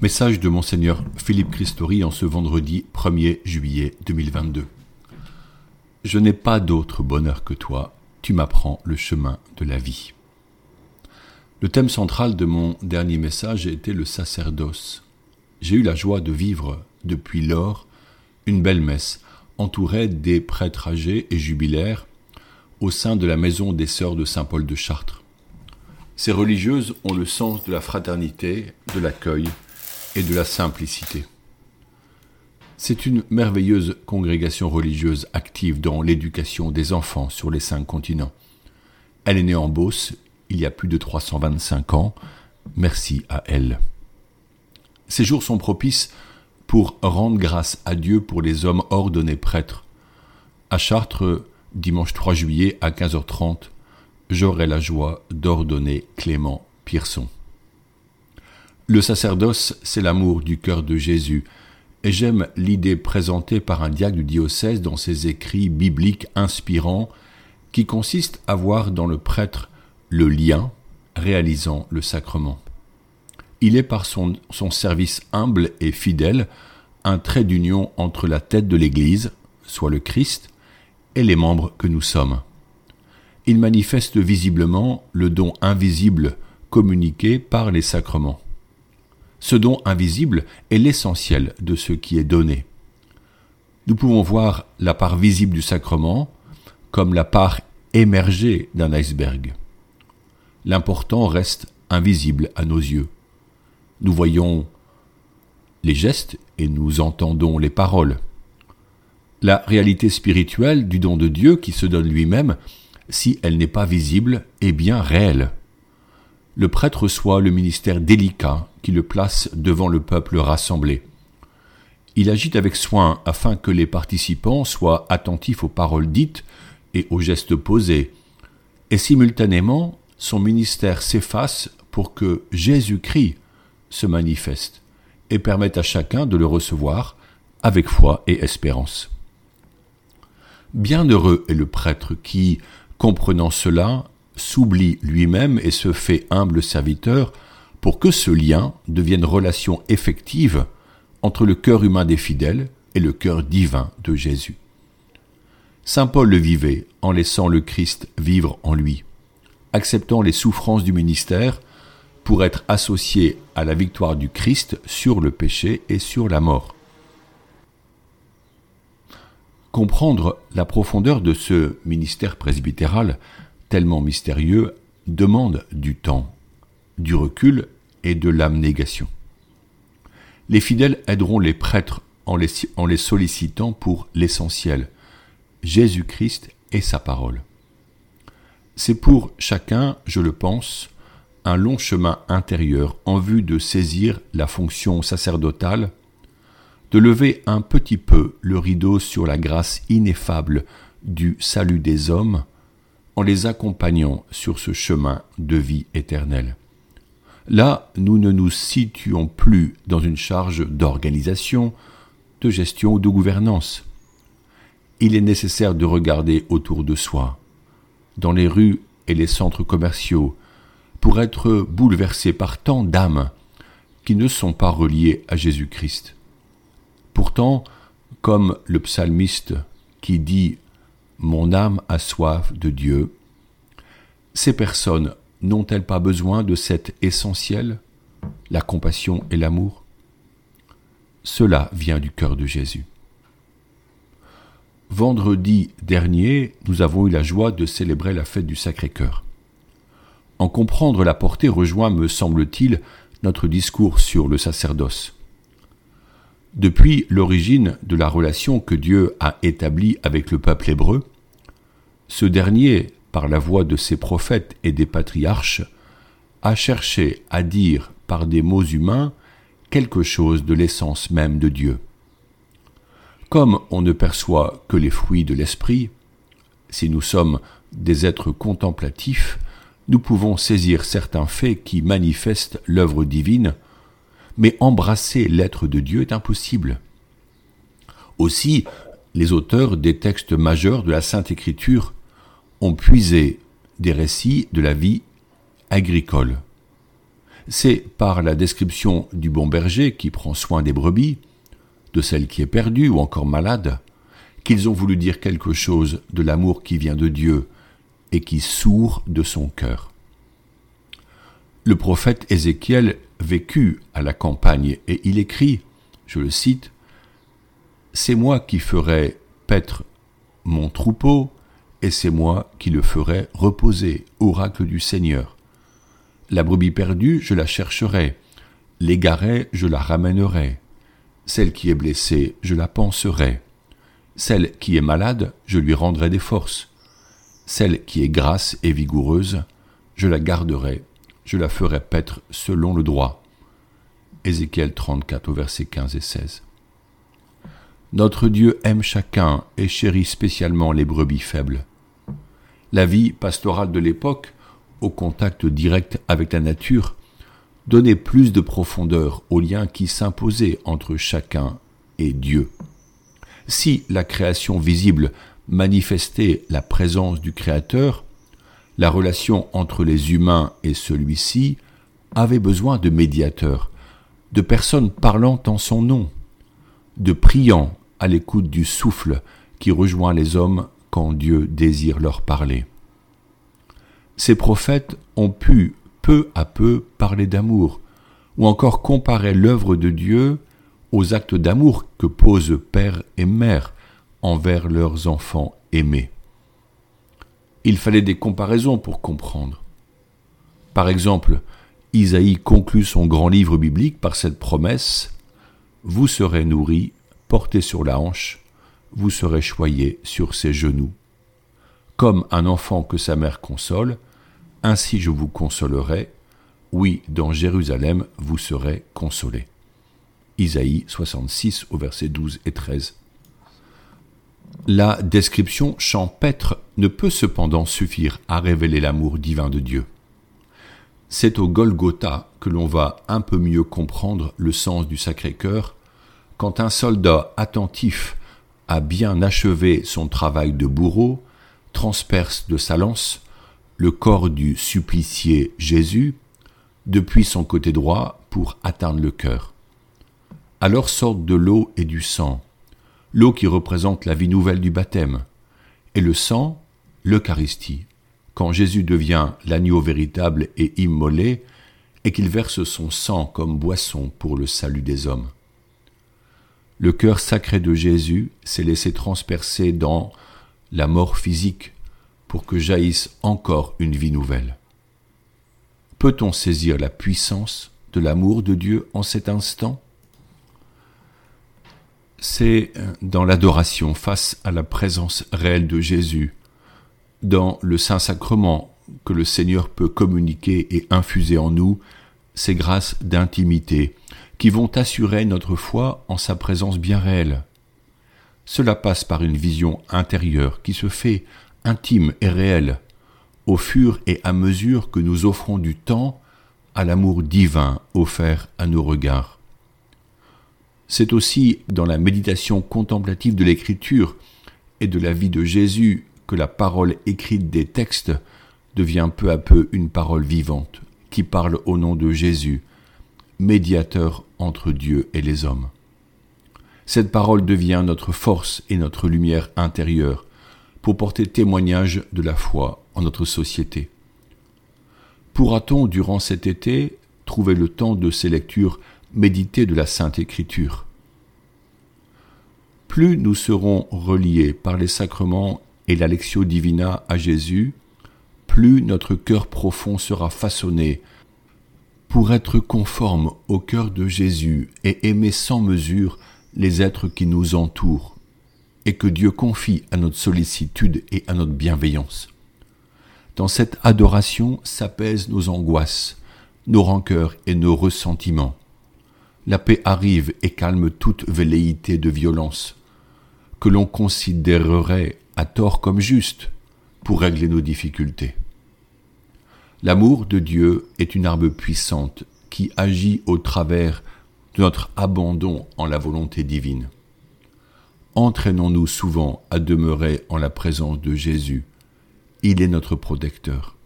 Message de Monseigneur Philippe Christori en ce vendredi 1er juillet 2022. Je n'ai pas d'autre bonheur que toi, tu m'apprends le chemin de la vie. Le thème central de mon dernier message était le sacerdoce. J'ai eu la joie de vivre depuis lors une belle messe entourée des prêtres âgés et jubilaires au sein de la maison des sœurs de Saint Paul de Chartres. Ces religieuses ont le sens de la fraternité, de l'accueil et de la simplicité. C'est une merveilleuse congrégation religieuse active dans l'éducation des enfants sur les cinq continents. Elle est née en Beauce il y a plus de 325 ans. Merci à elle. Ces jours sont propices pour rendre grâce à Dieu pour les hommes ordonnés prêtres. À Chartres, dimanche 3 juillet à 15h30, j'aurai la joie d'ordonner Clément Pierson. Le sacerdoce, c'est l'amour du cœur de Jésus, et j'aime l'idée présentée par un diacre du diocèse dans ses écrits bibliques inspirants, qui consiste à voir dans le prêtre le lien réalisant le sacrement. Il est par son, son service humble et fidèle un trait d'union entre la tête de l'Église, soit le Christ, et les membres que nous sommes. Il manifeste visiblement le don invisible communiqué par les sacrements. Ce don invisible est l'essentiel de ce qui est donné. Nous pouvons voir la part visible du sacrement comme la part émergée d'un iceberg. L'important reste invisible à nos yeux. Nous voyons les gestes et nous entendons les paroles. La réalité spirituelle du don de Dieu qui se donne lui-même, si elle n'est pas visible, est bien réelle le prêtre reçoit le ministère délicat le place devant le peuple rassemblé. Il agit avec soin afin que les participants soient attentifs aux paroles dites et aux gestes posés, et simultanément son ministère s'efface pour que Jésus-Christ se manifeste et permette à chacun de le recevoir avec foi et espérance. Bienheureux est le prêtre qui, comprenant cela, s'oublie lui-même et se fait humble serviteur pour que ce lien devienne relation effective entre le cœur humain des fidèles et le cœur divin de Jésus. Saint Paul le vivait en laissant le Christ vivre en lui, acceptant les souffrances du ministère pour être associé à la victoire du Christ sur le péché et sur la mort. Comprendre la profondeur de ce ministère presbytéral tellement mystérieux, demande du temps, du recul et de l'abnégation. Les fidèles aideront les prêtres en les, sollicitant pour l'essentiel, Jésus-Christ et sa parole. C'est pour chacun, je le pense, un long chemin intérieur en vue de saisir la fonction sacerdotale, de lever un petit peu le rideau sur la grâce ineffable du salut des hommes, en les accompagnant sur ce chemin de vie éternelle. Là, nous ne nous situons plus dans une charge d'organisation, de gestion ou de gouvernance. Il est nécessaire de regarder autour de soi, dans les rues et les centres commerciaux, pour être bouleversé par tant d'âmes qui ne sont pas reliées à Jésus-Christ. Pourtant, comme le psalmiste qui dit mon âme a soif de Dieu. Ces personnes n'ont-elles pas besoin de cet essentiel, la compassion et l'amour? Cela vient du cœur de Jésus. Vendredi dernier, nous avons eu la joie de célébrer la fête du Sacré-Cœur. En comprendre la portée rejoint, me semble-t-il, notre discours sur le sacerdoce. Depuis l'origine de la relation que Dieu a établie avec le peuple hébreu, ce dernier, par la voix de ses prophètes et des patriarches, a cherché à dire par des mots humains quelque chose de l'essence même de Dieu. Comme on ne perçoit que les fruits de l'esprit, si nous sommes des êtres contemplatifs, nous pouvons saisir certains faits qui manifestent l'œuvre divine, mais embrasser l'être de Dieu est impossible. Aussi, les auteurs des textes majeurs de la Sainte Écriture ont puisé des récits de la vie agricole. C'est par la description du bon berger qui prend soin des brebis, de celle qui est perdue ou encore malade, qu'ils ont voulu dire quelque chose de l'amour qui vient de Dieu et qui sourd de son cœur. Le prophète Ézéchiel vécut à la campagne et il écrit, je le cite, C'est moi qui ferai paître mon troupeau, et c'est moi qui le ferai reposer, oracle du Seigneur. La brebis perdue, je la chercherai, l'égarée, je la ramènerai, celle qui est blessée, je la panserai, celle qui est malade, je lui rendrai des forces, celle qui est grasse et vigoureuse, je la garderai, je la ferai paître selon le droit. Ézéchiel 34 au verset 15 et 16. Notre Dieu aime chacun et chérit spécialement les brebis faibles. La vie pastorale de l'époque, au contact direct avec la nature, donnait plus de profondeur au lien qui s'imposait entre chacun et Dieu. Si la création visible manifestait la présence du Créateur, la relation entre les humains et celui-ci avait besoin de médiateurs, de personnes parlant en son nom, de priants à l'écoute du souffle qui rejoint les hommes quand Dieu désire leur parler. Ces prophètes ont pu peu à peu parler d'amour, ou encore comparer l'œuvre de Dieu aux actes d'amour que posent père et mère envers leurs enfants aimés. Il fallait des comparaisons pour comprendre. Par exemple, Isaïe conclut son grand livre biblique par cette promesse Vous serez nourris porté sur la hanche, vous serez choyé sur ses genoux. Comme un enfant que sa mère console, ainsi je vous consolerai, oui, dans Jérusalem vous serez consolés. Isaïe 66 au verset 12 et 13. La description champêtre ne peut cependant suffire à révéler l'amour divin de Dieu. C'est au Golgotha que l'on va un peu mieux comprendre le sens du Sacré-Cœur quand un soldat attentif a bien achevé son travail de bourreau, transperce de sa lance le corps du supplicié Jésus depuis son côté droit pour atteindre le cœur. Alors sortent de l'eau et du sang, l'eau qui représente la vie nouvelle du baptême, et le sang, l'Eucharistie, quand Jésus devient l'agneau véritable et immolé, et qu'il verse son sang comme boisson pour le salut des hommes le cœur sacré de Jésus s'est laissé transpercer dans la mort physique pour que jaillisse encore une vie nouvelle. Peut-on saisir la puissance de l'amour de Dieu en cet instant? C'est dans l'adoration face à la présence réelle de Jésus, dans le Saint-Sacrement, que le Seigneur peut communiquer et infuser en nous ses grâces d'intimité, qui vont assurer notre foi en sa présence bien réelle. Cela passe par une vision intérieure qui se fait intime et réelle, au fur et à mesure que nous offrons du temps à l'amour divin offert à nos regards. C'est aussi dans la méditation contemplative de l'Écriture et de la vie de Jésus que la parole écrite des textes devient peu à peu une parole vivante qui parle au nom de Jésus, médiateur entre Dieu et les hommes. Cette parole devient notre force et notre lumière intérieure pour porter témoignage de la foi en notre société. Pourra-t-on, durant cet été, trouver le temps de ces lectures méditées de la Sainte Écriture? Plus nous serons reliés par les sacrements et la Lectio Divina à Jésus, plus notre cœur profond sera façonné pour être conforme au cœur de Jésus et aimer sans mesure les êtres qui nous entourent, et que Dieu confie à notre sollicitude et à notre bienveillance. Dans cette adoration s'apaisent nos angoisses, nos rancœurs et nos ressentiments. La paix arrive et calme toute velléité de violence, que l'on considérerait à tort comme juste pour régler nos difficultés. L'amour de Dieu est une arme puissante qui agit au travers de notre abandon en la volonté divine. Entraînons-nous souvent à demeurer en la présence de Jésus. Il est notre protecteur.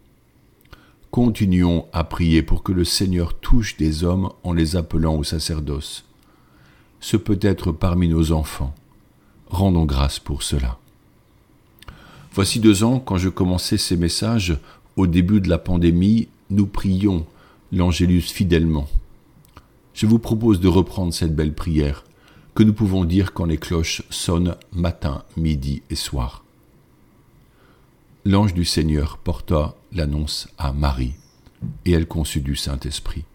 continuons à prier pour que le Seigneur touche des hommes en les appelant au sacerdoce. Ce peut être parmi nos enfants. Rendons grâce pour cela. Voici deux ans, quand je commençais ces messages, au début de la pandémie, nous prions l'Angélus fidèlement. Je vous propose de reprendre cette belle prière que nous pouvons dire quand les cloches sonnent matin, midi et soir. L'ange du Seigneur porta l'annonce à Marie, et elle conçut du Saint-Esprit.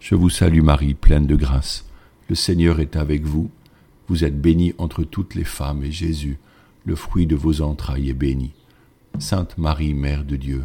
Je vous salue Marie, pleine de grâce. Le Seigneur est avec vous. Vous êtes bénie entre toutes les femmes, et Jésus, le fruit de vos entrailles, est béni. Sainte Marie, Mère de Dieu,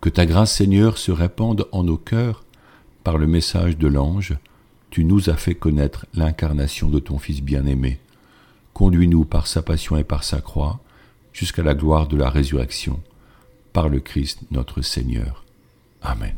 Que ta grâce, Seigneur, se répande en nos cœurs par le message de l'ange. Tu nous as fait connaître l'incarnation de ton Fils bien-aimé. Conduis-nous par sa passion et par sa croix jusqu'à la gloire de la résurrection, par le Christ notre Seigneur. Amen.